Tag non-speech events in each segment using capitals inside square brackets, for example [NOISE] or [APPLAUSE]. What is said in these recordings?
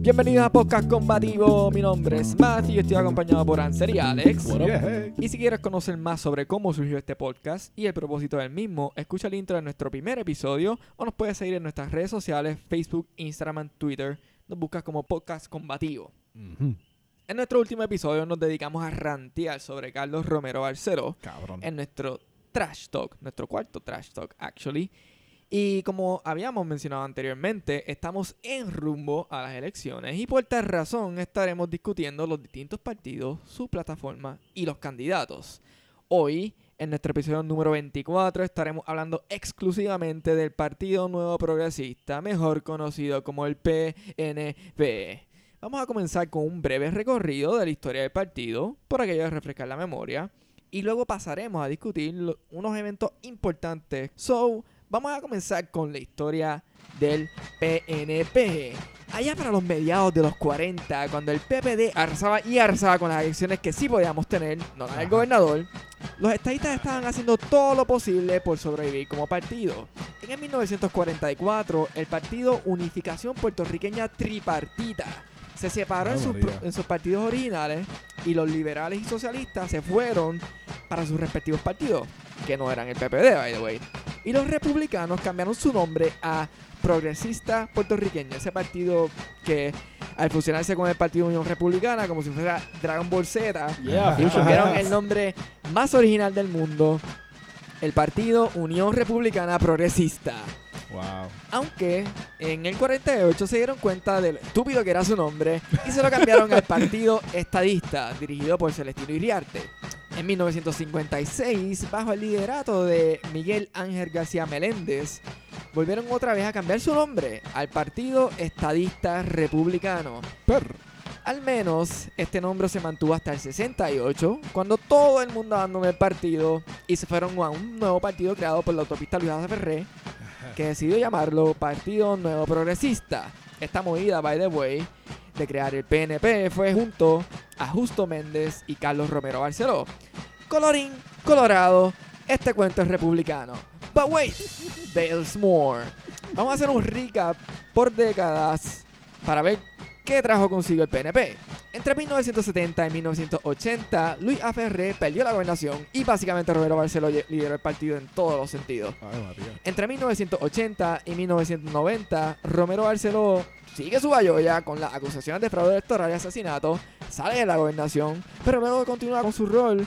Bienvenidos a Podcast Combativo, mi nombre es Matt y estoy acompañado por Anser y Alex. Yeah. Y si quieres conocer más sobre cómo surgió este podcast y el propósito del mismo, escucha el intro de nuestro primer episodio o nos puedes seguir en nuestras redes sociales, Facebook, Instagram, Twitter. Nos buscas como Podcast Combativo. En nuestro último episodio nos dedicamos a rantear sobre Carlos Romero Barceló Cabrón. en nuestro Trash Talk, nuestro cuarto Trash Talk, actually. Y como habíamos mencionado anteriormente, estamos en rumbo a las elecciones y por tal razón estaremos discutiendo los distintos partidos, su plataforma y los candidatos. Hoy, en nuestro episodio número 24, estaremos hablando exclusivamente del Partido Nuevo Progresista, mejor conocido como el PNP. Vamos a comenzar con un breve recorrido de la historia del partido, por aquello de refrescar la memoria, y luego pasaremos a discutir unos eventos importantes. So, vamos a comenzar con la historia del PNP. Allá para los mediados de los 40, cuando el PPD arrasaba y arrasaba con las elecciones que sí podíamos tener, no las del Ajá. gobernador, los estadistas estaban haciendo todo lo posible por sobrevivir como partido. En el 1944, el partido Unificación Puertorriqueña Tripartita se separó en sus, en sus partidos originales y los liberales y socialistas se fueron para sus respectivos partidos, que no eran el PPD, by the way. Y los republicanos cambiaron su nombre a Progresista Puertorriqueño, ese partido que al fusionarse con el Partido Unión Republicana, como si fuera Dragon Ball Z, Yeah, y hats. el nombre más original del mundo, el Partido Unión Republicana Progresista. Wow. Aunque en el 48 se dieron cuenta del estúpido que era su nombre y se lo cambiaron al [LAUGHS] Partido Estadista, dirigido por Celestino Iriarte. En 1956, bajo el liderato de Miguel Ángel García Meléndez, volvieron otra vez a cambiar su nombre al Partido Estadista Republicano. Per. Al menos este nombre se mantuvo hasta el 68, cuando todo el mundo abandonó el partido y se fueron a un nuevo partido creado por la autopista Luis José Ferré, que decidió llamarlo Partido Nuevo Progresista. Esta movida, by the way, de crear el PNP fue junto a Justo Méndez y Carlos Romero Barceló. Colorín colorado, este cuento es republicano. But wait, there's more. Vamos a hacer un recap por décadas para ver qué trajo consigo el PNP. Entre 1970 y 1980, Luis A. Ferré perdió la gobernación y básicamente Romero Barceló lideró el partido en todos los sentidos. Entre 1980 y 1990, Romero Barceló sigue su bayoya con las acusaciones de fraude electoral y asesinato, sale de la gobernación, pero luego continúa con su rol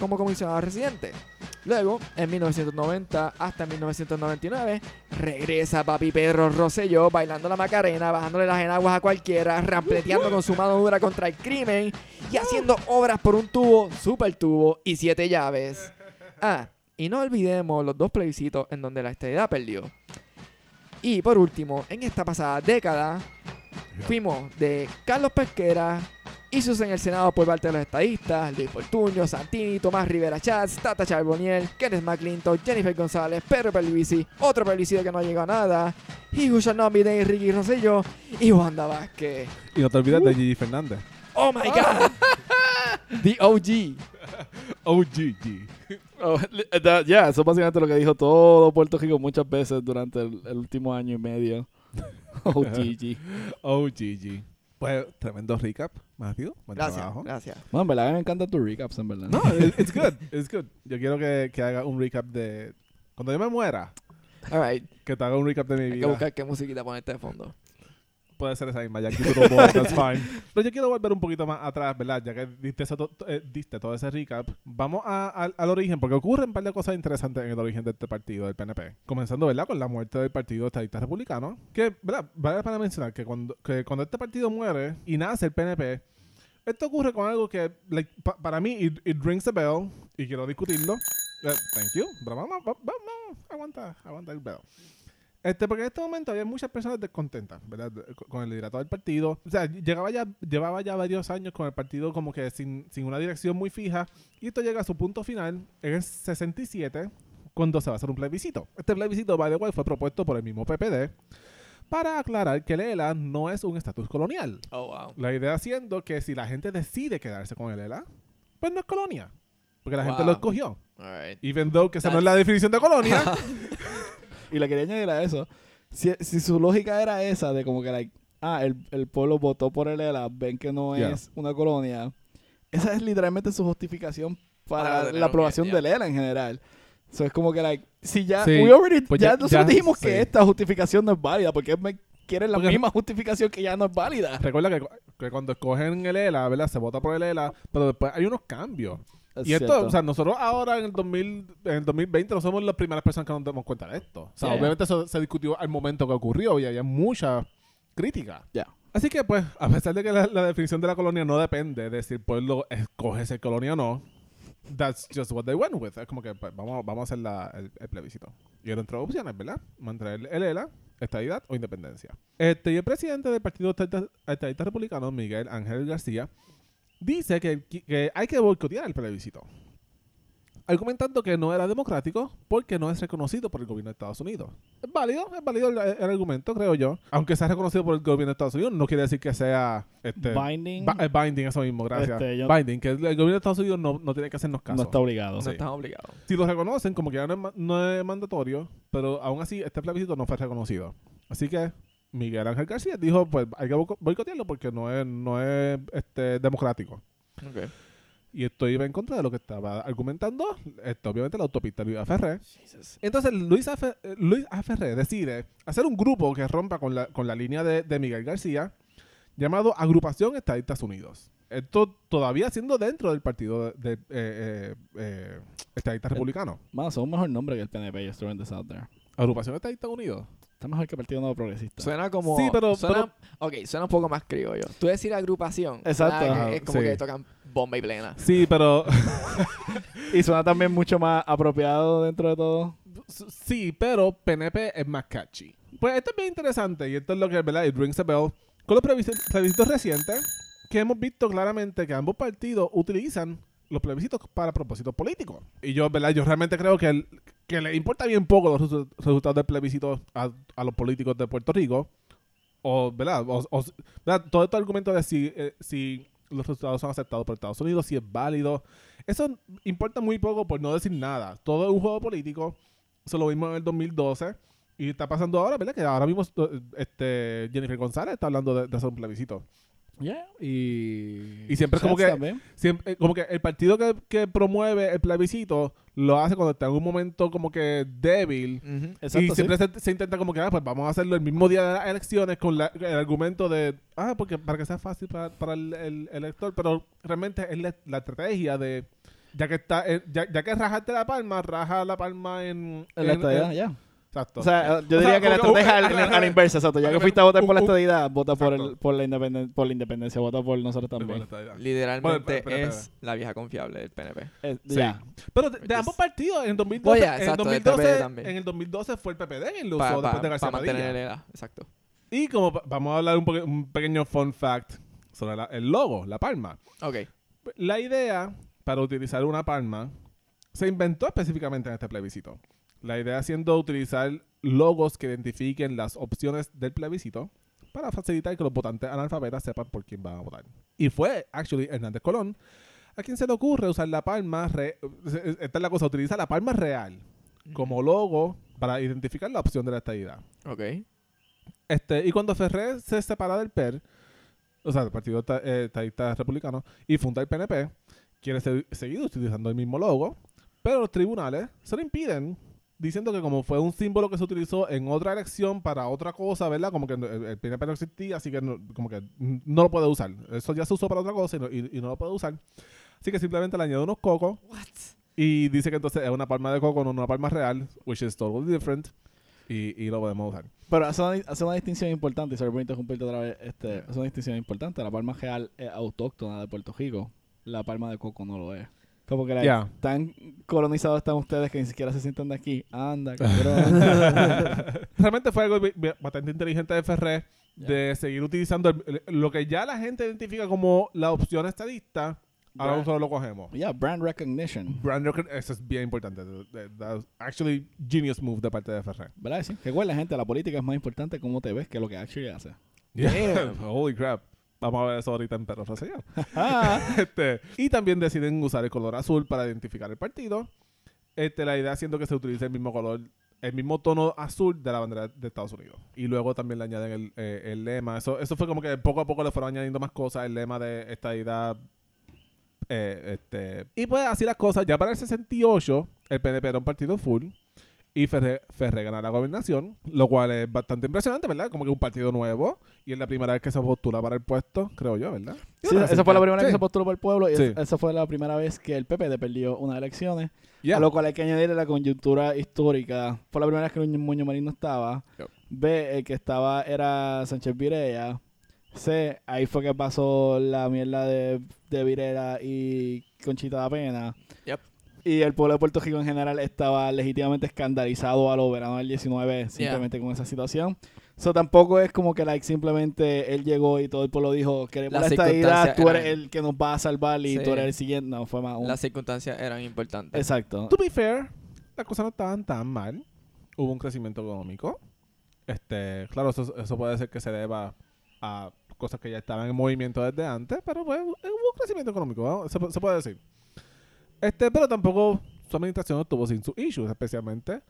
como comisionado residente. Luego, en 1990 hasta 1999, regresa Papi Pedro Rosselló bailando la Macarena, bajándole las enaguas a cualquiera, rampleteando con su mano dura contra el crimen y haciendo obras por un tubo, super tubo y siete llaves. Ah, y no olvidemos los dos plebiscitos en donde la estadidad perdió. Y por último, en esta pasada década, fuimos de Carlos Pesquera, Isus en el Senado por parte de los estadistas, Luis Fortuño, Santini, Tomás Rivera Chats, Tata Charboniel, Kenneth McClinton, Jennifer González, Pedro Pelvisi, otro plebiscito que no llegó a nada, Not Be Named, Ricky Rosselló y Wanda Vázquez. Y no te olvides de Gigi Fernández. ¡Oh my God! [LAUGHS] The OG. [LAUGHS] OGG. [LAUGHS] Oh, that- Ya, eso es básicamente lo que dijo todo Puerto Rico muchas veces durante el, el último año y medio. [LAUGHS] Oh, GG. OGG. Pues, tremendo recap, Matthew. Buen Gracias, trabajo. gracias. Bueno, en verdad me encantan tus recaps, en verdad. No, it- it's good. [LAUGHS] It's good. Yo quiero que, que haga un recap de... Cuando yo me muera, Alright, que te haga un recap de mi hay que vida. buscar qué musiquita ponerte de fondo. Puede ser esa misma, ya que puedes, that's [LAUGHS] fine. Pero yo quiero volver un poquito más atrás, ¿verdad? Ya que diste, eso to- eh, diste todo ese recap. Vamos a- al- al origen, porque ocurren un par de cosas interesantes en el origen de este partido, del PNP. Comenzando, ¿verdad? Con la muerte del Partido Estadista Republicano. Que, ¿verdad? Vale la pena mencionar que cuando, que cuando este partido muere y nace el PNP, esto ocurre con algo que, like, pa- para mí, it, it rings a bell y quiero discutirlo. Eh, thank you. Pero vamos, vamos, vamos, aguanta, aguanta el bell. Este, porque en este momento había muchas personas descontentas, ¿verdad? Con- el liderato del partido. O sea, llegaba ya, llevaba ya varios años con el partido como que sin, sin una dirección muy fija. Y esto llega a su punto final en el 67, cuando se va a hacer un plebiscito. Este plebiscito, by the way, fue propuesto por el mismo PPD para aclarar que el ELA no es un estatus colonial. Oh, wow. La idea siendo que si la gente decide quedarse con el ELA, pues no es colonia. Porque la gente Wow. lo escogió. Alright. Even though que esa no es la definición de colonia. [LAUGHS] y le quería añadir a eso. Si, si su lógica era esa de como que, like, ah, el, el pueblo votó por el ELA, ven que no Yeah. es una colonia. Esa es literalmente su justificación para, la aprobación yeah. del ELA en general. So es como que, like, si ya, Sí, we already, pues ya, ya- nosotros ya, dijimos sí. que esta justificación no es válida, porque me quieren la Porque- misma justificación que ya no es válida. Recuerda que, que cuando escogen el ELA, ¿verdad? Se vota por el ELA, pero después hay unos cambios. Es y esto, cierto. o sea, nosotros ahora en el, 2000, en el 2020 no somos las primeras personas que nos damos cuenta de esto. O sea, Yeah, yeah. obviamente eso se discutió al momento que ocurrió y había mucha crítica. Ya. Así que, pues, a pesar de que la, la definición de la colonia no depende de si el pueblo escoge ser colonia o no, that's just what they went with. Es como que pues, vamos, vamos a hacer la- el, el plebiscito. Y eran tres opciones, ¿verdad? Mantener el ELA, estadidad o independencia. Este, y el presidente del Partido Estadista Republicano, Miguel Ángel García, dice que, que hay que boicotear el plebiscito. Argumentando que no era democrático porque no es reconocido por el gobierno de Estados Unidos. Es válido, es válido el, el argumento, creo yo. Aunque sea reconocido por el gobierno de Estados Unidos, no quiere decir que sea este, Binding ba- eh, binding, eso mismo, gracias. Este, yo- Binding, que el, el gobierno de Estados Unidos no, no tiene que hacernos caso. no está obligado. No Sí. están obligados. Si lo reconocen, como que ya no es, no es mandatorio, pero aún así este plebiscito no fue reconocido. Así que Miguel Ángel García dijo, pues hay que boico- boicotearlo porque no es, no es este, democrático. Ok. Y esto iba en contra de lo que estaba argumentando, esto, obviamente, la autopista Luis A. Ferré. Jesus. Entonces Luis A. Fe- eh, Luis decide hacer un grupo que rompa con la, con la línea de, de Miguel García, llamado Agrupación Estadistas Unidos. Esto todavía siendo dentro del partido de, de, eh, eh, eh, Estadista Republicano. Mano, son un mejor nombre que el PNP, just throwing this out there. Agrupación Estadistas Unidos. Está mejor que el Partido Nuevo Progresista. Suena como. Sí, pero- Suena, ok, suena un poco más criollo. Tú decir agrupación. Exacto. Ajá, es como sí. que tocan bomba y plena. Sí, pero [LAUGHS] Y suena también mucho más apropiado dentro de todo. sí, pero PNP es más catchy. Pues esto es bien interesante y esto es lo que, ¿verdad? It rings a bell. Con los plebiscitos, plebiscitos recientes, que hemos visto claramente que ambos partidos utilizan los plebiscitos para propósitos políticos. Y yo, ¿verdad? Yo realmente creo que, el- que le importa bien poco los resu- resultados del plebiscito a, a los políticos de Puerto Rico. O, ¿verdad? O, o- ¿verdad? Todo este argumento de si, eh, si los resultados son aceptados por Estados Unidos, si es válido. Eso importa muy poco por no decir nada. Todo es un juego político. Eso lo vimos en el 2012. Y está pasando ahora, ¿verdad? Que ahora mismo eh, este, Jennifer González está hablando de, de hacer un plebiscito. Yeah. Y, Y siempre es como que- también. Siempre, eh, como que el partido que, que promueve el plebiscito lo hace cuando está en un momento como que débil. Exacto, y sí. siempre se, se intenta como que, ah, pues vamos a hacerlo el mismo día de las elecciones con la- el argumento de, ah, porque para que sea fácil para, para el, el- el elector, pero realmente es la, la estrategia de, ya que está, eh, ya, ya que rajaste la palma, raja la palma en... En la en- en- ya. Exacto. O sea, yo O diría sea, que la estrategia uh, a la inversa, exacto. Ya que fuiste a votar por la estadidad, vota por, el, por, la independen- por la independencia, vota por nosotros también. Literalmente Bueno, es la vieja confiable del PNP. Eh, Sí. Ya. Pero de, de Which ambos partidos, en 2012, Oye, en, el exacto, del 2012 PPD también. en el 2012 fue el PPD quien lo usó Para después de García mantener Padilla. el ELA. Exacto. Y como pa- vamos a hablar un, un pequeño fun fact sobre la- el logo, la palma. Ok. La idea para utilizar una palma se inventó específicamente en este plebiscito. La idea siendo utilizar logos que identifiquen las opciones del plebiscito para facilitar que los votantes analfabetas sepan por quién van a votar. Y fue, actually, Hernández Colón a quien se le ocurre usar la palma, re- esta es la cosa, utiliza la palma real como logo para identificar la opción de la estadidad. Ok. Este, y cuando Ferrer se separa del PER, o sea, del Partido eh, Estadista Republicano, y funda el PNP, quiere se- seguir utilizando el mismo logo, pero los tribunales se lo impiden, diciendo que como fue un símbolo que se utilizó en otra elección para otra cosa, ¿verdad? Como que el, el PNP no existía, así que no, como que no lo puede usar. Eso ya se usó para otra cosa y no, y- y no lo puede usar. Así que simplemente le añade unos cocos What? y dice que entonces es una palma de coco, no una palma real, which is totally different, y, y lo podemos usar. Pero hace una, hace una distinción importante, y sorry por interrumpirte otra vez, este, hace una distinción importante. La palma real es autóctona de Puerto Rico. La palma de coco no lo es. Como que la- Ya. tan colonizados están ustedes que ni siquiera se sientan de aquí. Anda, [LAUGHS] cabrón. Realmente fue algo bastante inteligente de Ferrer de seguir utilizando el- el- lo que ya la gente identifica como la opción estadista. Ahora nosotros lo cogemos. yeah, brand recognition. Brand recog- eso es bien importante. That- That's actually genius move de parte de Ferrer. ¿Verdad? Sí. Recuerda, gente, la política es más importante cómo te ves que lo que actually hace. Yeah. [LAUGHS] Holy crap. Vamos a ver eso ahorita en Perros Reseñados. [LAUGHS] Ah, [LAUGHS] este, y también deciden usar el color azul para identificar el partido. Este, la idea siendo que se utilice el mismo color el mismo tono azul de la bandera de Estados Unidos. Y luego también le añaden el, eh, el lema. Eso, eso fue como que poco a poco le fueron añadiendo más cosas. El lema de estadidad. eh, este. Y pues así las cosas. Ya para el 68, el PNP era un partido full. Y Ferré, Ferré gana la gobernación, lo cual es bastante impresionante, ¿verdad? Como que un partido nuevo. Y es la primera vez que se postula para el puesto, creo yo, ¿verdad? Sí, esa fue la primera vez que se postuló por el pueblo y Sí. esa fue la primera vez que el PP perdió unas elecciones. Yeah. A lo cual hay que añadirle la coyuntura histórica. Fue la primera vez que Muñoz Marín no estaba. Yep. B, el que estaba era Sánchez Vireya. C, ahí fue que pasó la mierda de, de Virera y Conchita da Pena. Yep. Y el pueblo de Puerto Rico en general estaba legítimamente escandalizado a lo verano del 19 simplemente con esa situación. Eso tampoco es como que like, simplemente él llegó y todo el pueblo dijo, queremos Las estadidad, circunstancias tú eres eran- el que nos va a salvar y Sí. tú eres el siguiente. No, fue más un... Las circunstancias eran importantes. Exacto. To be fair, las cosas no estaban tan mal. Hubo un crecimiento económico. Este, claro, eso, eso puede ser que se deba a cosas que ya estaban en movimiento desde antes, pero pues, hubo un crecimiento económico, ¿no? se, se puede decir. Este, pero tampoco su administración no estuvo sin sus issues, especialmente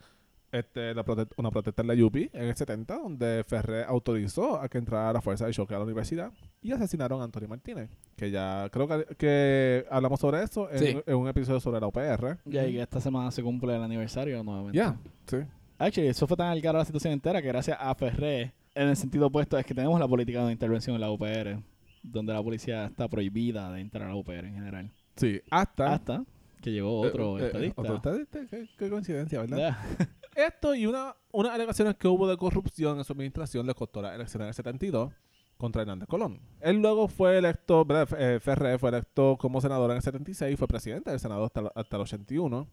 este, la prote- una protesta en la UPI en el 70, donde Ferrer autorizó a que entrara la fuerza de choque a la universidad y asesinaron a Antonio Martínez, que ya creo que, que hablamos sobre eso en, Sí. en un episodio sobre la UPR. Ya, y que esta semana se cumple el aniversario nuevamente. Ya, sí. Actually, eso fue tan al caro la situación entera que gracias a Ferré, en el sentido opuesto, es que tenemos la política de intervención en la UPR, donde la policía está prohibida de entrar a la UPR en general. Sí, hasta... Hasta que llegó otro eh, eh, estadista. otro estadista, Qué, qué coincidencia, ¿verdad? Ya. [LAUGHS] Esto y una, unas alegaciones que hubo de corrupción en su administración le costó las elecciones del 72 contra Hernández Colón. Él luego fue electo, eh, Ferrer fue electo como senador en el 76, fue presidente del Senado hasta, el- hasta el 81.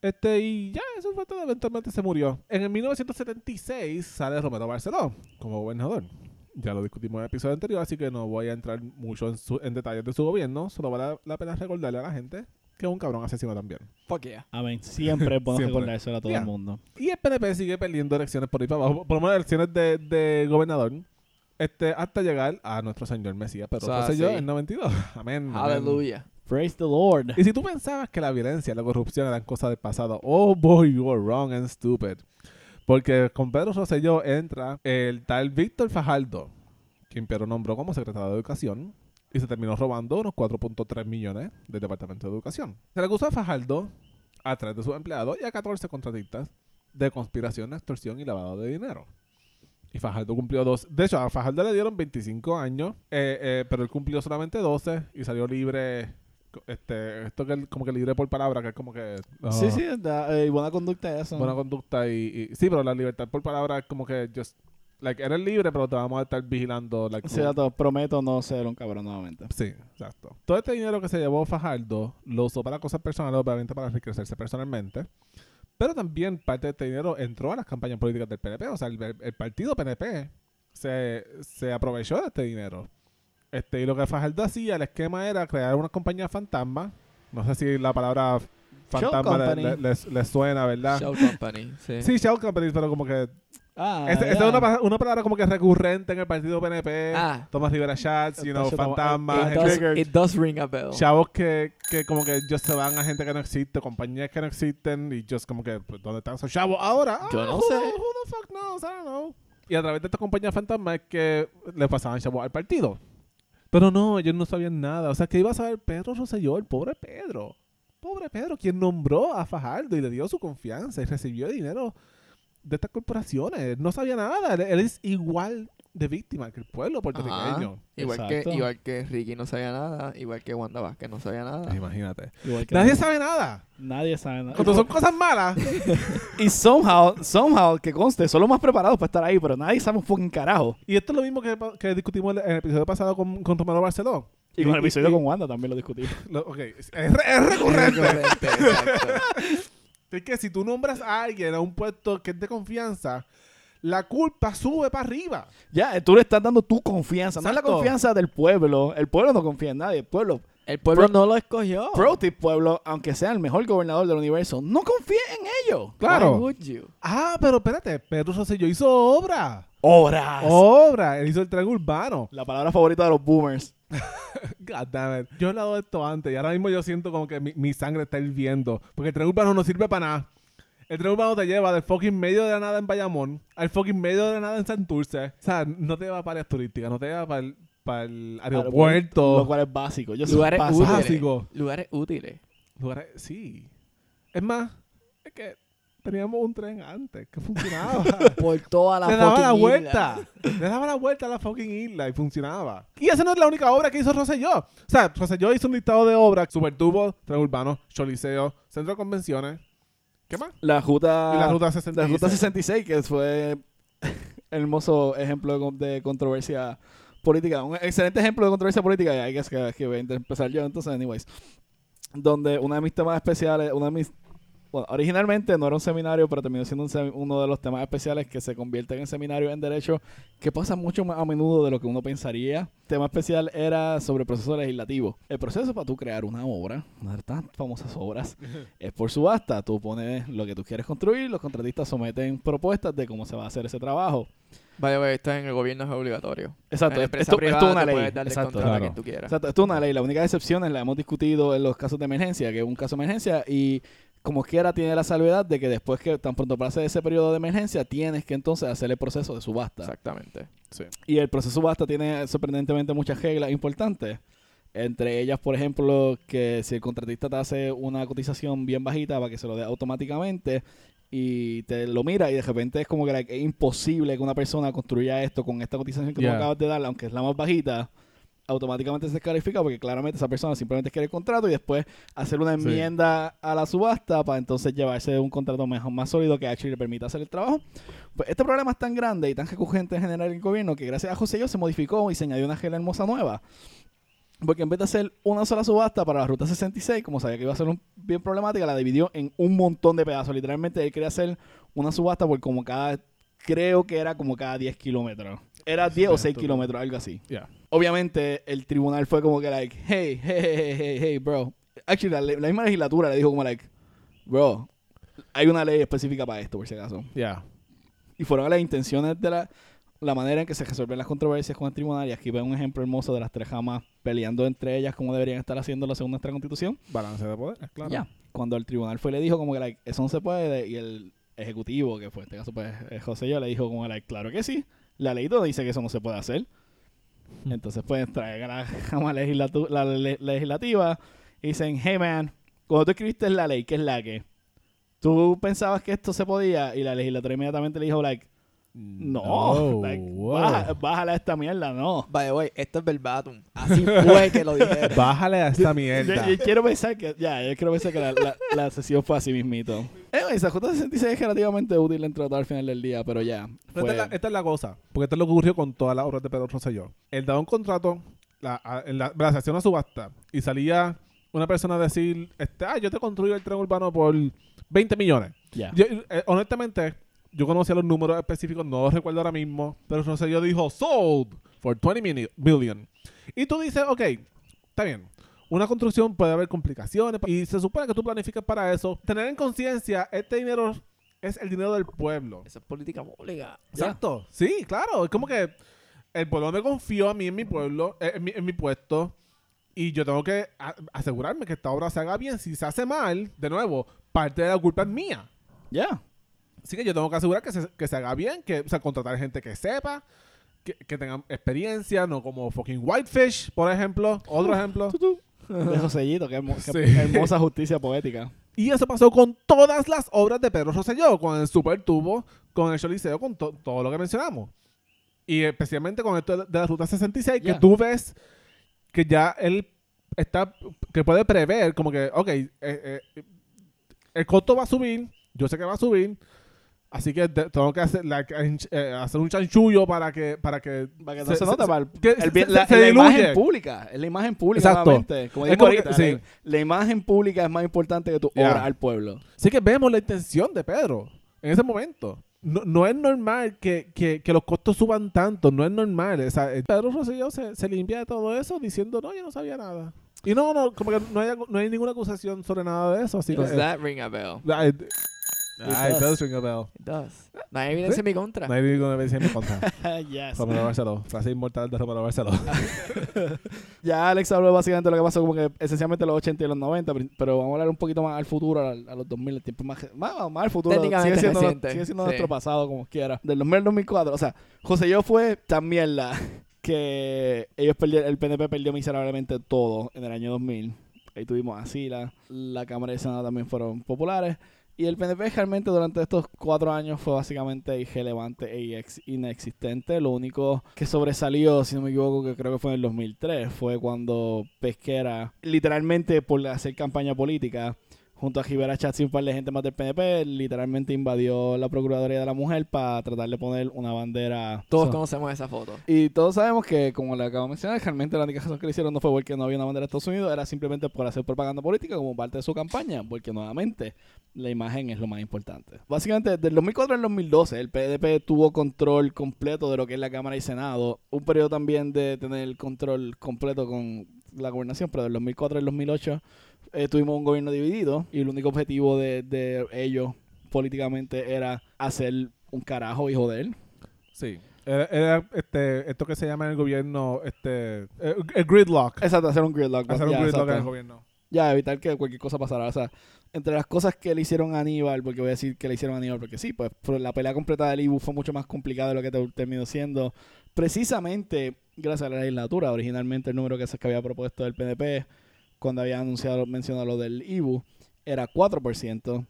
Este, y ya, eso fue todo, eventualmente se murió. En el 1976 sale Romero Barceló como gobernador. Ya lo discutimos en el episodio anterior, así que no voy a entrar mucho en, su- en detalles de su gobierno. Solo vale la pena recordarle a la gente que es un cabrón asesino también. Fuck yeah. Amén. Siempre es bueno Siempre. recordárselo a todo el mundo. Y el PNP sigue perdiendo elecciones por ahí para abajo, por lo menos elecciones de, de gobernador, este, hasta llegar a nuestro señor Mesías Pedro O sea, sí. en 92. [LAUGHS] Amén. amén. Aleluya. Praise the Lord. Y si tú pensabas que la violencia y la corrupción eran cosas del pasado, oh boy, you are wrong and stupid. Porque con Pedro Rosselló entra el tal Víctor Fajardo, quien Pedro nombró como secretario de Educación, y se terminó robando unos 4.3 millones del Departamento de Educación. Se le acusó a Fajardo, a través de sus empleados y a 14 contratistas, de conspiración, extorsión y lavado de dinero. Y Fajardo cumplió dos. De hecho, a Fajardo le dieron 25 años, eh, eh, pero él cumplió solamente 12 y salió libre. Este, esto que como que libre por palabra, que es como que. Sí, sí, da- eh, buena conducta eso. Buena conducta y, y- Sí, pero la libertad por palabra es como que. Just, like, eres libre, pero te vamos a estar vigilando. Like, Sí, dato, prometo no ser un cabrón nuevamente. Sí, exacto. Todo este dinero que se llevó Fajardo lo usó para cosas personales, obviamente para enriquecerse personalmente. Pero también parte de este dinero entró a las campañas políticas del PNP. O sea, el, el partido PNP se, se aprovechó de este dinero. Este, y lo que Fajardo hacía, el esquema era crear una compañía fantasma. No sé si la palabra fantasma le, company. le- les- les suena, ¿verdad? Shell Company. Sí. Sí, Shell Company, pero como que... Ah, Esta es una, una palabra como que recurrente en el partido PNP. Ah. Tomás Rivera Chats, you know, fantasmas, It does, it does ring a bell. chavos que, que como que ellos se van a gente que no existe, compañías que no existen y just como que pues, ¿dónde están esos chavos ahora? Yo Ah, no who- sé. Who the fuck knows? I don't know. Y a través de esta compañía fantasma es que le pasaban chavos al partido. Pero no, ellos no sabían nada. O sea, que iba a saber Pedro Rosselló, el pobre Pedro. Pobre Pedro, quien nombró a Fajardo y le dio su confianza y recibió dinero de estas corporaciones. No sabía nada. Él, él es igual de víctima que el pueblo puertorriqueño. Ajá. Igual que, igual que Ricky no sabía nada, igual que Wanda Vázquez no sabía nada. Imagínate. Igual que Nadie sabe nada. Nadie sabe nada. Cuando son cosas malas. [LAUGHS] Y somehow, somehow, que conste, son los más preparados para estar ahí, pero nadie sabe un fucking carajo. Y esto es lo mismo que, que discutimos en el episodio pasado con, con Romero Barceló. Y con el episodio y- con Wanda también lo discutimos. [LAUGHS] lo- ok, es, es re- es recurrente. Recurrente, exacto. [LAUGHS] es que si tú nombras a alguien a un puesto que es de confianza, la culpa sube para arriba. Ya, eh, tú le estás dando tu confianza. No es la confianza del pueblo. El pueblo no confía en nadie. El pueblo, El pueblo Pro- no lo escogió. pro tip pueblo, aunque sea el mejor gobernador del universo, no confía en ellos. Claro. Why would you? Ah, pero espérate, Pedro Rosselló hizo obra. Obras. Obra. Él hizo el tren urbano. La palabra favorita de los boomers. [LAUGHS] God damn it. Yo he hablado de esto antes y ahora mismo yo siento como que mi, mi sangre está hirviendo. Porque el tren urbano no sirve para nada. El tren urbano te lleva del fucking medio de la nada en Bayamón al fucking medio de la nada en Santurce. O sea, no te lleva para áreas turísticas, no te lleva para el, para el Lo aeropuerto. cual es básico. Yo Lugares básico. útiles. básico. Lugares útiles. Lugares- sí. Es más, es que teníamos un tren antes que funcionaba. [LAUGHS] Por toda la Le daba la vuelta. Le daba la vuelta a la fucking isla y funcionaba. Y esa no es la única obra que hizo Rosselló. O sea, Rosselló hizo un listado de obras: Supertubo, Tren Urbano, Choliseo, Centro de Convenciones. ¿Qué más? La ruta, Y la Ruta 66. la ruta 66, que fue [LAUGHS] hermoso ejemplo de, con- de controversia política. Un excelente ejemplo de controversia política. Y hay que, que, que voy a empezar yo entonces, anyways. Donde uno de mis temas especiales, uno de mis... Bueno, originalmente no era un seminario, pero terminó siendo un uno de los temas especiales que se convierten en seminario en derecho, que pasa mucho más a menudo de lo que uno pensaría. El tema especial era sobre el proceso legislativo. El proceso para tú crear una obra, una de estas famosas obras, [LAUGHS] es por subasta. Tú pones lo que tú quieres construir, los contratistas someten propuestas de cómo se va a hacer ese trabajo. Vaya, esto en el gobierno es obligatorio. Exacto, esto, es una ley. Exacto. contrato a Claro. quien tú quieras. Exacto, esto es una ley. La única excepción la hemos discutido en los casos de emergencia, que es un caso de emergencia y como quiera tiene la salvedad de que después que tan pronto pase ese periodo de emergencia, tienes que entonces hacer el proceso de subasta. Exactamente. Sí. Y el proceso de subasta tiene sorprendentemente muchas reglas importantes. Entre ellas, por ejemplo, que si el contratista te hace una cotización bien bajita para que se lo dé automáticamente y te lo mira y de repente es como que like, es imposible que una persona construya esto con esta cotización que Yeah. tú acabas de darle, aunque es la más bajita, automáticamente se descalifica porque claramente esa persona simplemente quiere el contrato y después hacer una Sí. enmienda a la subasta para entonces llevarse un contrato mejor, más sólido que actually le permita hacer el trabajo. Pues este problema es tan grande y tan recurrente en general en el gobierno que gracias a José Yo se modificó y se añadió una regla hermosa nueva. Porque en vez de hacer una sola subasta para la ruta 66, como sabía que iba a ser un- bien problemática, la dividió en un montón de pedazos. Literalmente él quería hacer una subasta por como cada, creo que era como cada 10 kilómetros. Era 10 o 6 Esto- kilómetros, algo así. Yeah. Obviamente el tribunal fue como que like, hey, hey, hey, hey, hey, bro. Actually, la, la misma legislatura le dijo como like, bro, hay una ley específica para esto, por si acaso. Yeah. Y fueron las intenciones de la, la manera en que se resuelven las controversias con el tribunal. Y aquí ven un ejemplo hermoso de las tres jamas peleando entre ellas como deberían estar haciéndolo según nuestra constitución. Balance de poder, claro. Ya. Cuando el tribunal fue le dijo como que like, eso no se puede y el ejecutivo, que fue en este caso pues eh, José yo, le dijo como like, claro que sí. La ley todo dice que eso no se puede hacer. Entonces pues traen a la [LAUGHS] Cámara legislatu- la le- legislativa y dicen, hey man, cuando tú escribiste la ley, ¿qué es la que? ¿Tú pensabas que esto se podía? Y la legislatura inmediatamente le dijo like, no, [LAUGHS] like, wow. baja- bájala esta mierda, no. Vaya, güey, esto es verbatim. Así fue que lo dije. [LAUGHS] Bájale a esta Yo, mierda. yo quiero pensar que, ya, yo quiero pensar que la, la, la sesión fue así mismito. Eh, esa J 66 es relativamente útil entre todo al final del día, pero ya. Pero fue- Esta, es la, esta es la cosa, porque esto es lo que ocurrió con todas las obras de Pedro Rosselló. Él daba un contrato, la, a- en la, la- se hacía una subasta, y salía una persona a decir, este, ah, yo te construyo el tren urbano por 20 millones. Yo, eh, honestamente, yo conocía los números específicos, no los recuerdo ahora mismo, pero Rosselló dijo, sold for 20 mini- million. Y tú dices, ok, está bien. Una construcción puede haber complicaciones y se supone que tú planificas para eso. Tener en conciencia, este dinero es el dinero del pueblo. Esa es política pública. Exacto. Sí, claro. Es como que el pueblo me confió a mí en mi pueblo, eh, en, mi, en mi puesto, y yo tengo que asegurarme que esta obra se haga bien. Si se hace mal, de nuevo, parte de la culpa es mía. Ya. Así que yo tengo que asegurar que se, que se haga bien, que, o sea, contratar gente que sepa, que, que tengan experiencia, no como fucking Whitefish, por ejemplo. Otro ejemplo. De Josellito, qué, hermo- qué Sí. hermosa justicia poética. Y eso pasó con todas las obras de Pedro Rosselló, con el Super Tubo, con el Choliseo, con to- todo lo que mencionamos. Y especialmente con esto de, la Ruta 66, Ya. que tú ves que ya él está, que puede prever, como que, ok, eh, eh, el costo va a subir, yo sé que va a subir, así que tengo que hacer, like, eh, hacer un chanchullo para que, para que, Para que no se, note, para el- que el se- la, se la imagen pública. Es la imagen pública, Exacto. nuevamente. Como digo como que- ahorita, sí. la, la imagen pública es más importante que tu Ya. obra al pueblo. Así que vemos la intención de Pedro en ese momento. No, no es normal que, que- que los costos suban tanto, no es normal. O sea, eh, Pedro Rosselló se, se limpia de todo eso diciendo, no, yo no sabía nada. Y no, no, como que no hay, no hay ninguna acusación sobre nada de eso. Así que, Does eh, that ring a bell? Ay, It does. does ring a bell. It does. No hay evidencia ¿Sí? en mi contra. No hay vez en mi contra. [LAUGHS] yes. Romero Barceló. Frase inmortal de Romero Barceló. Ya Alex habló básicamente de lo que pasó como que esencialmente los 80 y los 90, pri- pero vamos a hablar un poquito más al futuro, al- a, los 2000, el tiempo más, más, más al futuro. Técnicamente sigue siendo, reciente, sigue siendo sí. nuestro pasado como quiera. Del 2000 al 2004, o sea, José Yo fue tan mierda [LAUGHS] que ellos perdieron, el PNP perdió miserablemente todo en el año 2000. Ahí tuvimos a Sila, la Cámara de Senado también fueron populares. Y el PNP realmente durante estos cuatro años fue básicamente irrelevante e ex- inexistente. Lo único que sobresalió, si no me equivoco, que creo que fue en el 2003, fue cuando Pesquera, literalmente por hacer campaña política, junto a Rivera Chatz y un par de gente más del PNP, literalmente invadió la Procuraduría de la Mujer para tratar de poner una bandera. Todos So- conocemos esa foto. y todos sabemos que, como le acabo de mencionar, realmente la única razón que le hicieron no fue porque no había una bandera de Estados Unidos, era simplemente por hacer propaganda política como parte de su campaña, porque nuevamente la imagen es lo más importante. Básicamente, desde el 2004 al 2012, el PDP tuvo control completo de lo que es la Cámara y Senado, un periodo también de tener el control completo con la gobernación, pero del 2004 al 2008 eh, tuvimos un gobierno dividido y el único objetivo de, de ellos políticamente era hacer un carajo y joder. Sí. Era, era, este, esto que se llama en el gobierno este, eh, el gridlock. Exacto, hacer un gridlock. Hacer un ya, gridlock exacto. en el gobierno. Ya, evitar que cualquier cosa pasara. O sea, entre las cosas que le hicieron a Aníbal, porque voy a decir que le hicieron a Aníbal, porque sí, pues la pelea completa del IBU fue mucho más complicada de lo que te- terminó siendo. Precisamente gracias a la legislatura. Originalmente el número que se que había propuesto el PNP, cuando había anunciado, mencionado lo del IBU, era 4%.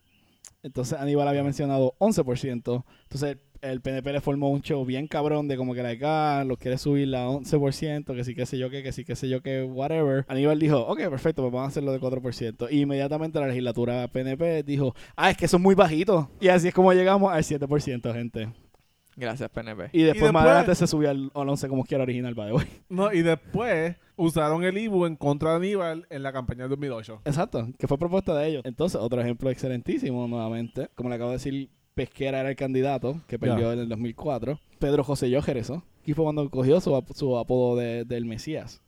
Entonces Aníbal había mencionado 11%. Entonces el PNP le formó un show bien cabrón de como que la acá lo quiere subir a 11%, que sí, que sé yo que, que sí, que sé yo que, whatever. Aníbal dijo, ok, perfecto, pues vamos a hacerlo de 4%. Y inmediatamente la legislatura PNP dijo, ah, es que es muy bajito. Y así es como llegamos al 7%, gente. Gracias, PNP. Y después, más después- adelante se subió al, al 11 como quiera original, by the way. [LAUGHS] No, y después usaron el IBU en contra de Aníbal en la campaña del 2008. Exacto, que fue propuesta de ellos. Entonces, otro ejemplo excelentísimo nuevamente. Como le acabo de decir, Pesquera era el candidato que perdió en el 2004. Pedro José Llojer eso. Y fue cuando cogió su, ap- su apodo de, del Mesías.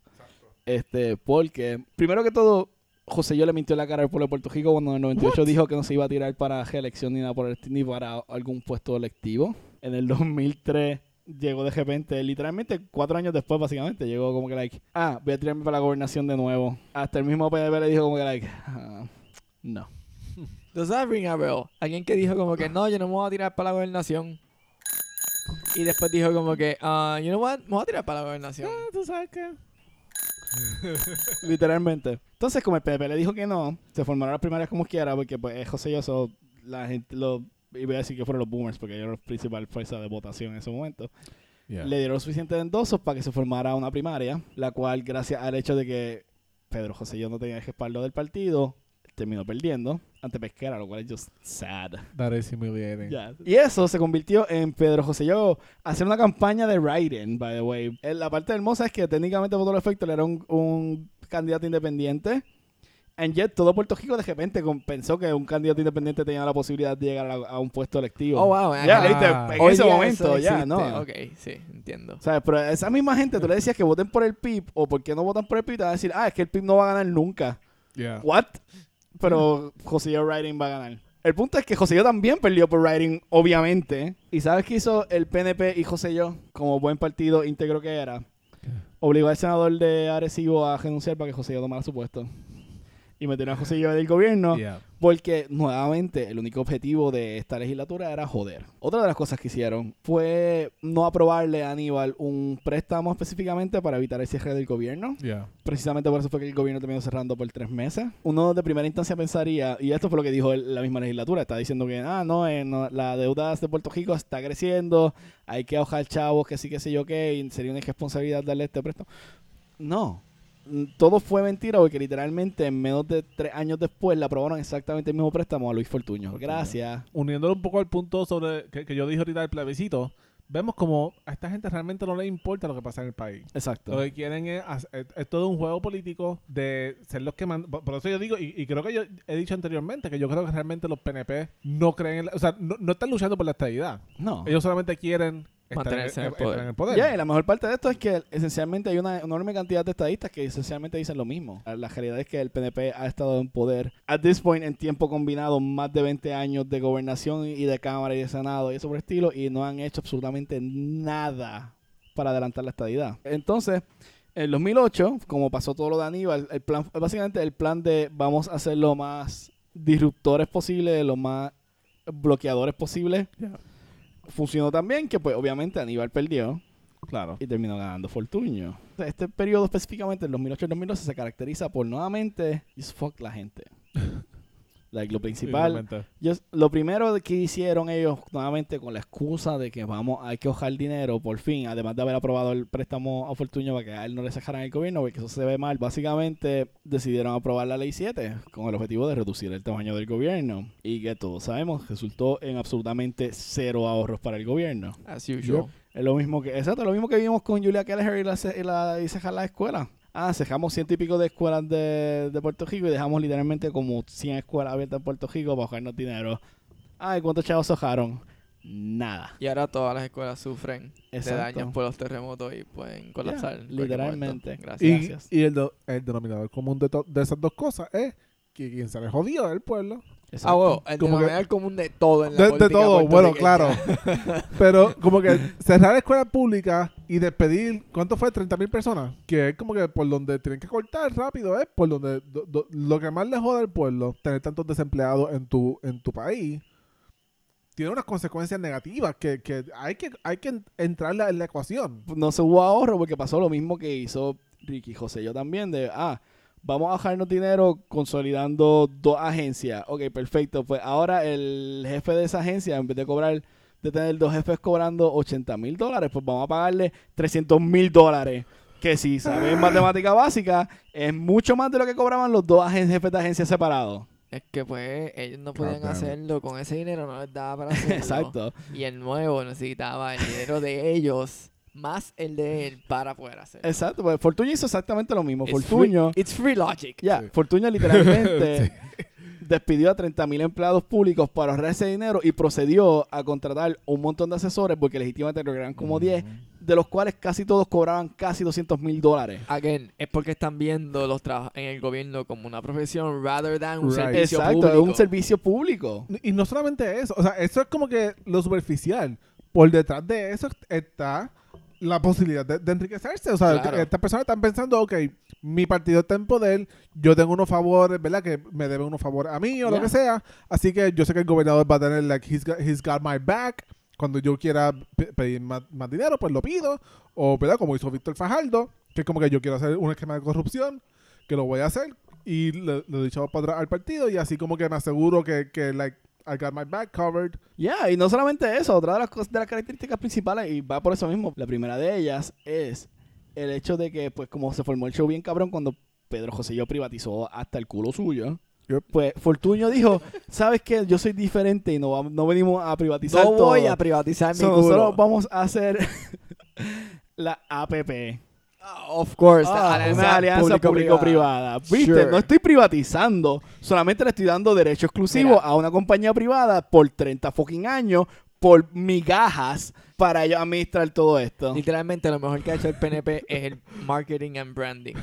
Este, porque, primero que todo, José Yo le mintió en la cara al pueblo de Puerto Rico cuando en el 98 dijo que no se iba a tirar para reelección ni nada por el ni para algún puesto electivo. En el 2003 llegó de repente, literalmente cuatro años después básicamente, llegó como que like, ah, voy a tirarme para la gobernación de nuevo. Hasta el mismo PDP le dijo como que like, ah, no. Does that ring a bell? Alguien que dijo como que no, yo no me voy a tirar para la gobernación. Y después dijo como que, ah, you know what, me voy a tirar para la gobernación. Ah, tú sabes que. [LAUGHS] Literalmente. Entonces, como el PDP le dijo que no, se formaron las primarias como quiera, porque pues es José y yo son la gente, lo, y voy a decir que fueron los boomers, porque ellos eran la principal fuerza de votación en ese momento. Le dieron suficientes endosos para que se formara una primaria, la cual, gracias al hecho de que Pedro José y yo no tenía el respaldo del partido, terminó perdiendo ante Pesquera, lo cual es just sad. That is humiliating. Ya. Y eso se convirtió en Pedro José Yo hacer una campaña de writing, by the way. Eh, La parte hermosa es que técnicamente por todo el efecto él era un, un candidato independiente. And yet todo Puerto Rico de repente pensó que un candidato independiente tenía la posibilidad de llegar a, a un puesto electivo. Oh, wow. Ya, ah, ¿viste? Ah. En hoy ese momento, ya. ¿no? Ok, sí, entiendo. ¿Sabes? Pero esa misma gente, tú le decías que voten por el PIB o por qué no votan por el PIB, te van a decir, ah, es que el PIB no va a ganar nunca. Yeah. ¿What? Pero José Yo Writing va a ganar. El punto es que José Yo también perdió por Writing, obviamente. ¿Y sabes qué hizo el PNP y José Yo, como buen partido íntegro que era? Obligó al senador de Arecibo a renunciar para que José Yo tomara su puesto. Y metieron a José Yo del gobierno. [LAUGHS] Yeah. Porque nuevamente el único objetivo de esta legislatura era joder. Otra de las cosas que hicieron fue no aprobarle a Aníbal un préstamo específicamente para evitar el cierre del gobierno. Yeah. Precisamente por eso fue que el gobierno terminó cerrando por tres meses. Uno de primera instancia pensaría, y esto fue lo que dijo la misma legislatura, está diciendo que ah, no, eh, no, la deuda de Puerto Rico está creciendo, hay que ahogar chavos, que sí, que sé yo qué, y sería una irresponsabilidad darle este préstamo. No. Todo fue mentira porque literalmente en menos de tres años después le aprobaron exactamente el mismo préstamo a Luis Fortuño. Gracias. Uniéndolo un poco al punto sobre que, que yo dije ahorita del plebiscito, vemos como a esta gente realmente no le importa lo que pasa en el país. Exacto. Lo que quieren es, hacer- es, es todo un juego político de ser los que mandan. Por por eso yo digo, y, y creo que yo he dicho anteriormente, que yo creo que realmente los PNP no creen, en la- o sea, no, no están luchando por la estabilidad. No. Ellos solamente quieren Mantenerse en el poder. en el poder. Ya, y la mejor parte de esto es que esencialmente hay una enorme cantidad de estadistas que esencialmente dicen lo mismo. La realidad es que el PNP ha estado en poder, at this point, en tiempo combinado, más de 20 años de gobernación y de Cámara y de Senado y eso por el estilo, y no han hecho absolutamente nada para adelantar la estadidad. Entonces, en 2008, como pasó todo lo de Aníbal, el plan, básicamente el plan de vamos a ser lo más disruptores posible, lo más bloqueadores posible. Funcionó también que pues obviamente Aníbal perdió Claro. y terminó ganando Fortuño. Este periodo específicamente, el 2008-2012, se caracteriza por nuevamente just fuck la gente. [LAUGHS] Like, lo principal, ellos- lo primero que hicieron ellos nuevamente con la excusa de que vamos, hay que ojar dinero por fin, además de haber aprobado el préstamo a Fortuño para que a él no le sacaran el gobierno, porque eso se ve mal. Básicamente decidieron aprobar la ley 7 con el objetivo de reducir el tamaño del gobierno y que todos sabemos resultó en absolutamente cero ahorros para el gobierno. As usual. Es lo mismo que, exacto, lo mismo que vimos con Julia Kelleher y la, y la y cejar la escuela. Ah, cejamos ciento y pico de escuelas de, de Puerto Rico y dejamos literalmente como 100 escuelas abiertas en Puerto Rico para bajarnos dinero. Ay, ¿cuántos chavos sojaron? Nada. Y ahora todas las escuelas sufren de Exacto. daños por los terremotos y pueden colapsar. literalmente. Gracias. Y, Gracias. y el, do- el denominador común de, to- de esas dos cosas es que quien se le jodió es el pueblo. Ah, Exacto. bueno, el Como que- común de todo en la De, de todo, bueno, claro. [LAUGHS] Pero como que cerrar escuelas públicas y despedir, ¿cuánto fue? 30 mil personas. Que es como que por donde tienen que cortar rápido, es por donde do- do- lo que más le jode al pueblo, tener tantos desempleados en tu, en tu país, tiene unas consecuencias negativas que, que hay que hay que en- entrarla en la ecuación. no se hubo ahorro porque pasó lo mismo que hizo Ricky José yo también de ah vamos a bajarnos dinero consolidando dos agencias. Ok perfecto. Pues ahora el jefe de esa agencia en vez de cobrar de tener dos jefes cobrando 80 mil dólares pues vamos a pagarle 300 mil dólares. Que si saben [LAUGHS] matemática básica es mucho más de lo que cobraban los dos agen- jefes de agencia separados. Es que pues ellos no podían hacerlo. Con ese dinero, no les daba para hacerlo. [LAUGHS] exacto. Y el nuevo necesitaba el dinero de ellos más el de él para poder hacerlo. exacto pues Fortuño hizo exactamente lo mismo It's Fortuño free- it's free logic. Ya, Sí. Fortuño literalmente [LAUGHS] despidió a 30 mil empleados públicos para ahorrar ese dinero y procedió a contratar un montón de asesores porque legítimamente lo eran como 10, de los cuales casi todos cobraban casi 200 mil dólares. Again, es porque están viendo los trabajos en el gobierno como una profesión rather than un Right. servicio Exacto, público. es un servicio público. Y no solamente eso, o sea, eso es como que lo superficial. Por detrás de eso está la posibilidad de, de enriquecerse. O sea, Claro. estas personas están pensando, ok, mi partido está en poder, yo tengo unos favores, ¿verdad? Que me deben unos favores a mí o lo Ya. que sea. Así que yo sé que el gobernador va a tener, like, he's got, he's got my back. Cuando yo quiera pe- pedir más, más dinero, pues lo pido. O, ¿verdad? Como hizo Víctor Fajardo, que es como que yo quiero hacer un esquema de corrupción, que lo voy a hacer. Y le, le he dicho para atrás al partido y así como que me aseguro que, que like, I got my back covered. Ya, y no solamente eso, otra de las, cosas, de las características principales, y va por eso mismo, la primera de ellas es el hecho de que, pues, como se formó el show bien cabrón cuando Pedro José yo privatizó hasta el culo suyo, Yep. pues Fortuño dijo, [LAUGHS] ¿sabes qué? Yo soy diferente y no, no venimos a privatizar No todo. voy a privatizar mi So, culo. nosotros vamos a hacer [LAUGHS] la APP. Ah, Of course, Ah, la una alianza público-privada. ¿Viste? Sure. No estoy privatizando, solamente le estoy dando derecho exclusivo Mira. a una compañía privada por 30 fucking años, por migajas, para ellos administrar todo esto. Literalmente lo mejor que ha hecho el PNP es el marketing and branding.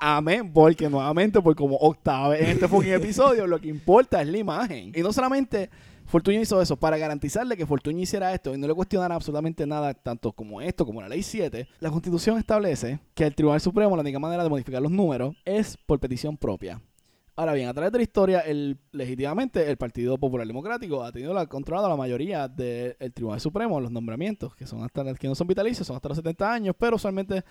Amén, porque nuevamente, por como octava vez en este fucking episodio, lo que importa es la imagen. Y no solamente Fortuño hizo eso, para garantizarle que Fortuño hiciera esto y no le cuestionara absolutamente nada, tanto como esto, como la ley 7, la constitución establece que el Tribunal Supremo, la única manera de modificar los números, es por petición propia. Ahora bien, a través de la historia, el, legítimamente el Partido Popular Democrático ha tenido la, controlado la mayoría del Tribunal Supremo, los nombramientos, que son hasta que no son vitalicios, son hasta los 70 años, pero usualmente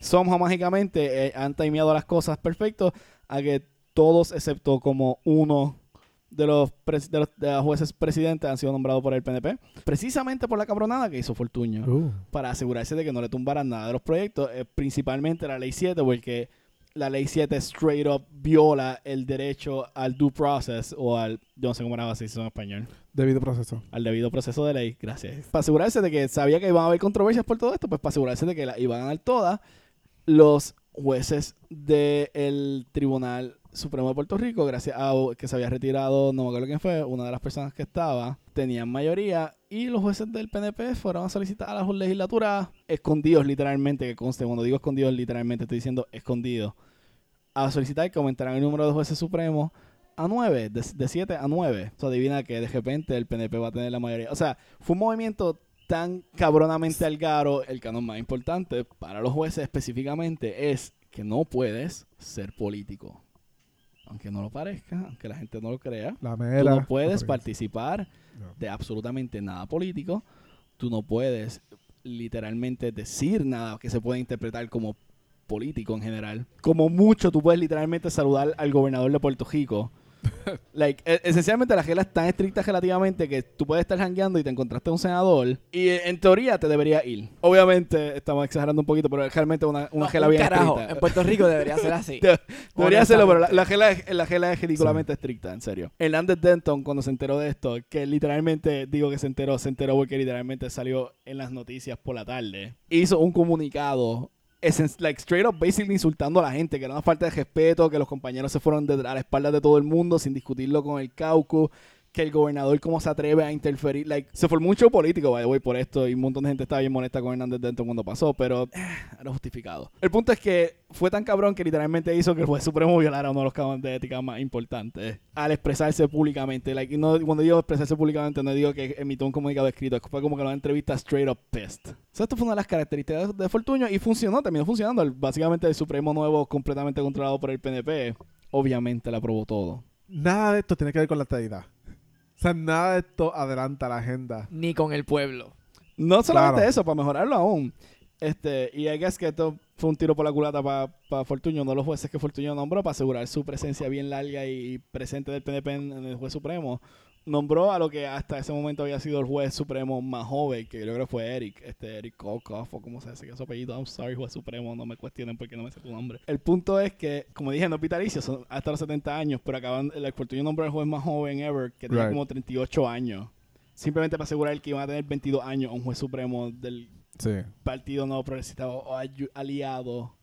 somos mágicamente eh, han timeado las cosas perfecto a que todos, excepto como uno de los, de los, de los jueces presidentes, han sido nombrados por el PNP, precisamente por la cabronada que hizo Fortuño para asegurarse de que no le tumbaran nada de los proyectos, eh, principalmente la ley 7, porque la ley 7 straight up viola el derecho al due process o al, yo no sé cómo era así en español, Debido proceso. al debido proceso de ley, gracias. Para asegurarse de que sabía que iban a haber controversias por todo esto, pues para asegurarse de que la iban a ganar todas, los jueces del tribunal Supremo de Puerto Rico, gracias a que se había retirado, no me acuerdo quién fue, una de las personas que estaba, tenían mayoría y los jueces del PNP fueron a solicitar a la legislatura escondidos literalmente, que conste, cuando digo escondidos literalmente estoy diciendo escondidos, a solicitar que aumentaran el número de jueces supremos a 9, de 7 a 9. O sea, adivina que de repente el PNP va a tener la mayoría. O sea, fue un movimiento tan cabronamente algaro, el canon más importante para los jueces específicamente es que no puedes ser político. Aunque no lo parezca, aunque la gente no lo crea, La tú no puedes participar No. de absolutamente nada político. Tú no puedes literalmente decir nada que se pueda interpretar como político en general. Como mucho, tú puedes literalmente saludar al gobernador de Puerto Rico. [LAUGHS] like, e- esencialmente la regla es tan estricta relativamente que tú puedes estar jangueando y te encontraste a un senador y eh, en teoría te debería ir. Obviamente estamos exagerando un poquito, pero realmente una, una No, regla un bien carajo. estricta. En Puerto Rico debería ser así. [LAUGHS] De- Debería hacerlo, pero la, la regla es, la es ridículamente estricta, en serio. Hernández Denton, cuando se enteró de esto, que literalmente, digo que se enteró, se enteró porque literalmente salió en las noticias por la tarde, hizo un comunicado, essen- like, straight up, basically insultando a la gente, que era una falta de respeto, que los compañeros se fueron de- a la espalda de todo el mundo sin discutirlo con el caucus, que el gobernador cómo se atreve a interferir, like, se formó mucho político, by the way, por esto, y un montón de gente estaba bien molesta con Hernández Denton cuando pasó, pero eh, era justificado. El punto es que fue tan cabrón que literalmente hizo que el juez supremo violara uno de los cánones de ética más importantes al expresarse públicamente. Like, no, cuando digo expresarse públicamente, no digo que emitió un comunicado escrito, fue como que una entrevista straight up pissed. So, esto fue una de las características de Fortuño y funcionó, terminó funcionando. Básicamente el Supremo nuevo, completamente controlado por el PNP, obviamente le aprobó todo. Nada de esto tiene que ver con la estadidad. O sea, nada de esto adelanta la agenda. Ni con el pueblo. No solamente Claro. eso, para mejorarlo aún. Este, y I guess que esto fue un tiro por la culata para Fortuño, no los jueces que Fortuño nombró para asegurar su presencia bien larga y presente del PNP en, en el juez supremo. Nombró a lo que hasta ese momento había sido el juez supremo más joven, que yo creo que fue Eric, este Eric Kokoff, o como se dice que es su apellido. I'm sorry, juez supremo, no me cuestionen porque no me sé tu nombre. El punto es que, como dije, no es vitalicio, son hasta los 70 años, pero acaban, el Fortuño nombró al juez más joven ever, que tenía Right. como 38 años. Simplemente para asegurar que iban a tener 22 años un juez supremo del Sí. Partido Nuevo Progresista o aliado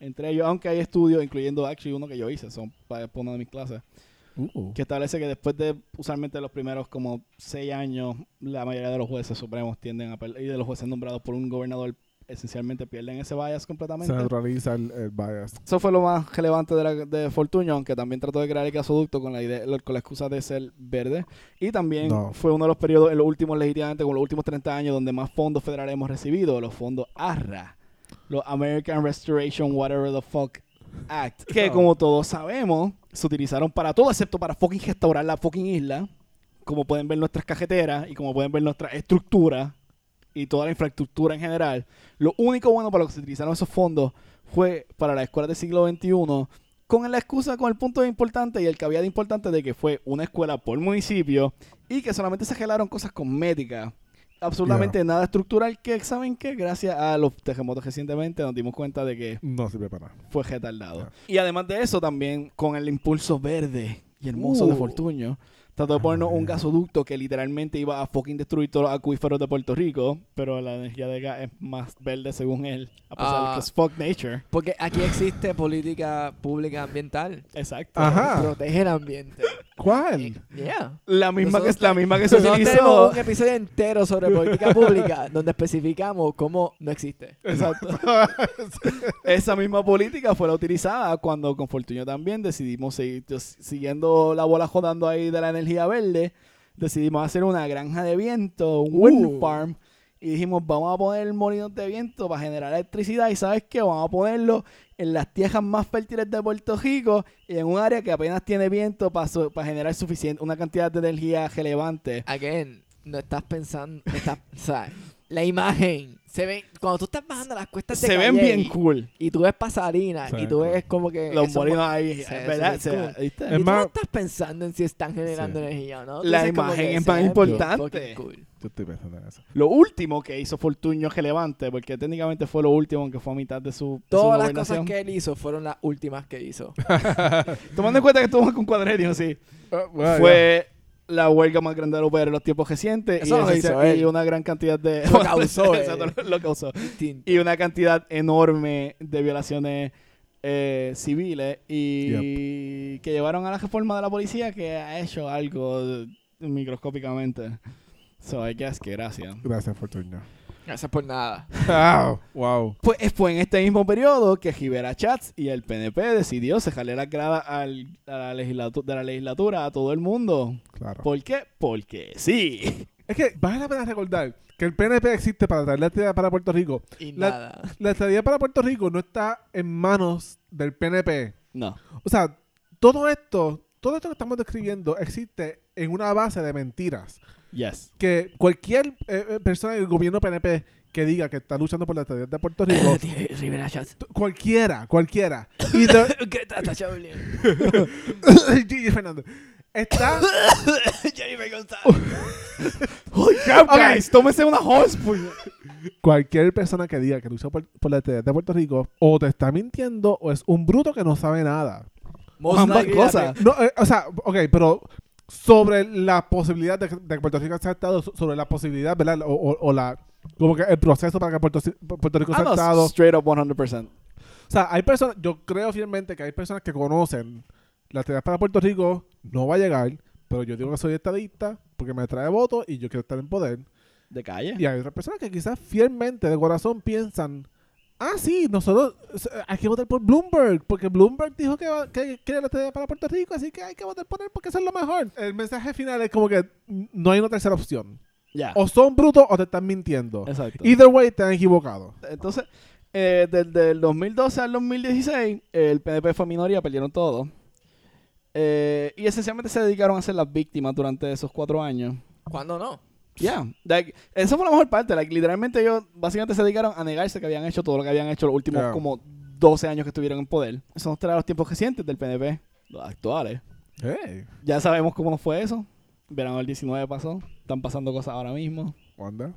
entre ellos, aunque hay estudios, incluyendo actually uno que yo hice, son para una de mis clases, Uh. que establece que después de usualmente los primeros como seis años, la mayoría de los jueces supremos tienden a perder, y de los jueces nombrados por un gobernador esencialmente pierden ese bias Se completamente. neutraliza el, el bias. Eso fue lo más relevante de, la, de Fortuño, aunque también trató de crear el gasoducto con la idea, con la excusa de ser verde. Y también No. fue uno de los periodos, en los últimos legítimamente, con los últimos 30 años, donde más fondos federales hemos recibido, los fondos ARRA, los American Restoration Whatever the Fuck Act, que No. [LAUGHS] como todos sabemos, se utilizaron para todo excepto para fucking restaurar la fucking isla. Como pueden ver nuestras cajeteras y como pueden ver nuestra estructura y toda la infraestructura en general. Lo único bueno para lo que se utilizaron esos fondos fue para las escuelas del siglo XXI, con la excusa, con el punto importante y el caveat importante de que fue una escuela por municipio y que solamente se gelaron cosas cosméticas. Absolutamente nada estructural que, ¿saben qué? Gracias a los terremotos recientemente nos dimos cuenta de que No sirve para nada. fue retardado. Y además de eso, también con el impulso verde y hermoso de Uh. Fortuño, trató de ponernos un gasoducto que literalmente iba a fucking destruir todos los acuíferos de Puerto Rico, pero la energía de gas es más verde según él, a pesar de Ah. que es fuck nature. Porque aquí existe política pública ambiental. Exacto. Ajá. Protege el ambiente. ¿Cuál? Yeah. La misma que la misma que se Nosotros tenemos utilizó. un episodio entero sobre política pública [LAUGHS] donde especificamos cómo no existe. Exacto. [LAUGHS] Esa misma política fue la utilizada cuando con Fortunio también decidimos seguir siguiendo la bola jodando ahí de la energía verde. Decidimos hacer una granja de viento, un wind Uh. farm. Y dijimos, vamos a poner molinos de viento para generar electricidad. Y ¿sabes qué? Vamos a ponerlo en las tierras más fértiles de Puerto Rico y en un área que apenas tiene viento para, su- para generar suficiente, una cantidad de energía relevante. Again, no estás pensando, estás, o sea, la imagen se ve cuando tú estás bajando las cuestas de Se ven bien cool. y tú ves pasarina Se y ven tú cool. ves como que Los molinos mo- ahí, ¿verdad? ven Se- cool. ¿viste? Y tú no estás pensando en si están generando Sí. energía o no. La imagen que es más ven importante. Yo estoy pensando en eso. Lo último que hizo Fortuño relevante, porque técnicamente fue lo último, aunque fue a mitad de su, de su Todas las cosas que él hizo fueron las últimas que hizo. [LAUGHS] Tomando en cuenta que estuvo con Cuadrenio, sí. [LAUGHS] Ah, fue la huelga más grande de los en los tiempos recientes. Eso y, lo hizo esencial- y una gran cantidad de... Lo causó. [LAUGHS] Exacto, lo, causó. Y una cantidad enorme de violaciones eh, civiles y que llevaron a la reforma de la policía que ha hecho algo microscópicamente. So, I guess que gracias. Gracias, Fortunio. Gracias por nada. Wow. wow. Pues fue en este mismo periodo que Rivera Chats y el PNP decidió cejarle la grada al, a la legislatu- de la legislatura a todo el mundo. Claro. ¿Por qué? Porque sí. Es que vale la pena recordar que el PNP existe para traer la estadía para Puerto Rico. Y La- nada. La estadía para Puerto Rico no está en manos del PNP. No. O sea, todo esto, todo esto que estamos describiendo existe en una base de mentiras. Yes. Que cualquier eh, eh, persona del gobierno PNP que diga que está luchando por la estadía de Puerto Rico, [LAUGHS] Rivera Chats. t- cualquiera, cualquiera, [LAUGHS] y de- ¿Qué tal, Chablin? Gigi Fernández, está [LAUGHS] Jennifer González. Guys, tómese una horse, puño. cualquier persona que diga que lucha por, por la estadía de Puerto Rico, o te está mintiendo o es un bruto que no sabe nada. Ambas cosas. No, eh, o sea, ok, pero sobre la posibilidad de, que- de que Puerto Rico sea Estado, so- sobre la posibilidad, ¿verdad? O, o- o la, como que el proceso para que Puerto, Puerto Rico sea Estado. straight up 100%. O sea, hay personas, yo creo fielmente que hay personas que conocen la estadía para Puerto Rico, no va a llegar, pero yo digo que soy estadista porque me trae votos y yo quiero estar en poder. De calle. Y hay otras personas que quizás fielmente, de corazón, piensan, ah, sí, nosotros hay que votar por Bloomberg, porque Bloomberg dijo que, va- que quiere la estadía para Puerto Rico, así que hay que votar por él porque eso es lo mejor. El mensaje final es como que no hay una tercera opción. Ya. O son brutos o te están mintiendo. Exacto. Either way, te han equivocado. Entonces, eh, desde el 2012 al 2016, el PNP fue minoría, perdieron todo. Eh, y esencialmente se dedicaron a ser las víctimas durante esos cuatro años. ¿Cuándo no? Ya, like, esa fue la mejor parte. Like, literalmente ellos básicamente se dedicaron a negarse que habían hecho todo lo que habían hecho los últimos Yeah. como 12 años que estuvieron en poder. Eso nos trae los tiempos recientes del PNP, los actuales. Hey, Ya sabemos cómo fue eso. Verano del 19 pasó. Están pasando cosas ahora mismo. ¿Wanda?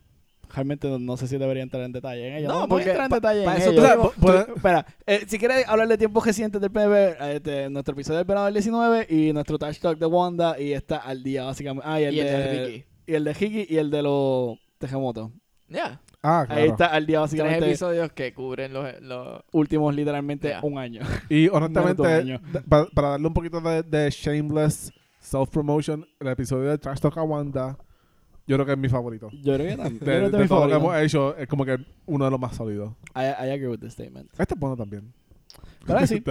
Realmente no, no sé si debería entrar en detalle en ello. No, No, voy a entrar en detalle pa en eso ello. O sea, Tú- po- puede- Tú- espera, eh, si quieres hablar de tiempos recientes del PNP, este, nuestro episodio del verano del 19 y nuestro touch talk de Wanda y está al día básicamente. Ah, y el, Y el de, de Ricky. Y el de Hiki y el de los terremotos. Ya. Ah, claro. Ahí está al día Tres básicamente episodios que cubren los... los... últimos literalmente un año. Y [LAUGHS] honestamente, año. para, darle un poquito de, de shameless self-promotion, el episodio de Trash Talk a Wanda, yo creo que es mi favorito. Yo creo que también. De, de mi todo lo que hemos hecho, es como que uno de los más sólidos. I, I agree with the statement. Este es bueno también. Pero sí.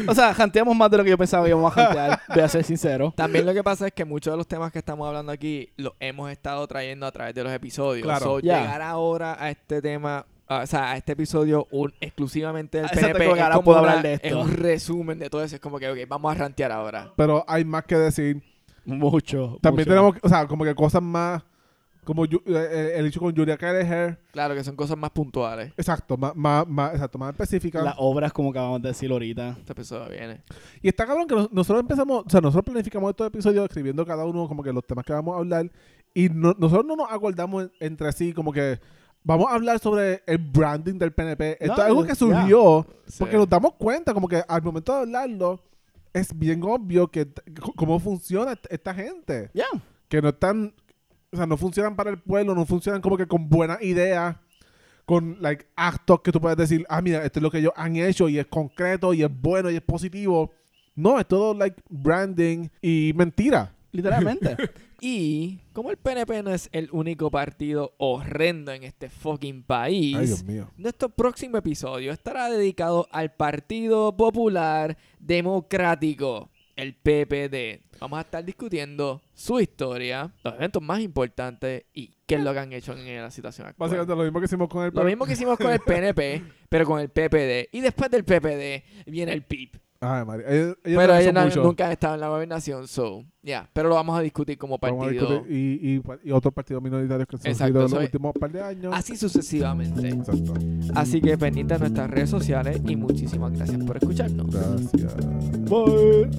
[LAUGHS] O sea, janteamos más de lo que yo pensaba que íbamos a jantear, voy a ser sincero. También lo que pasa es que muchos de los temas que estamos hablando aquí los hemos estado trayendo a través de los episodios. Claro. So, Ya. Llegar ahora a este tema, ah, o sea, a este episodio un- exclusivamente del Ah, exacto, PNP que es, ahora como puedo una- hablar de esto. es un resumen de todo eso. Es como que, ok, vamos a rantear ahora. Pero hay más que decir. Mucho. También mucho. tenemos, o sea, como que cosas más, como Yu- eh, el hecho con Julia Kelleher. Claro que son cosas más puntuales. Exacto, más, más, más, exacto, más específicas. Las obras, como acabamos de decir ahorita. Este episodio viene. Y está cabrón que nos- nosotros empezamos, o sea, nosotros planificamos estos episodios escribiendo cada uno como que los temas que vamos a hablar y no- nosotros no nos acordamos en- entre sí como que vamos a hablar sobre el branding del PNP. Esto No, es algo que surgió porque nos damos cuenta como que al momento de hablarlo es bien obvio que cómo funciona est- esta gente. Ya. Que no están, o sea, no funcionan para el pueblo, no funcionan como que con buenas ideas. Con like actos que tú puedes decir, ah, mira, esto es lo que ellos han hecho y es concreto y es bueno y es positivo. No, es todo like branding y mentira. Literalmente. [LAUGHS] Y como el PNP no es el único partido horrendo en este fucking país, Ay, Dios mío. nuestro próximo episodio estará dedicado al Partido Popular Democrático, el PPD. Vamos a estar discutiendo su historia, los eventos más importantes y qué es lo que han hecho en la situación actual. Básicamente lo mismo que hicimos con el Lo mismo que hicimos con el PNP, pero con el PPD. Y después del PPD viene el PIB. Ay, María. Ellos, ellos Pero no ellos no- nunca han estado en la gobernación, so, ya. Pero lo vamos a discutir como partido. discutir. Y, y, y otros partidos minoritarios que se han surgido en los últimos par de años. Así sucesivamente. Exacto. Así que pendiente a nuestras redes sociales y muchísimas gracias por escucharnos. Gracias. Bye.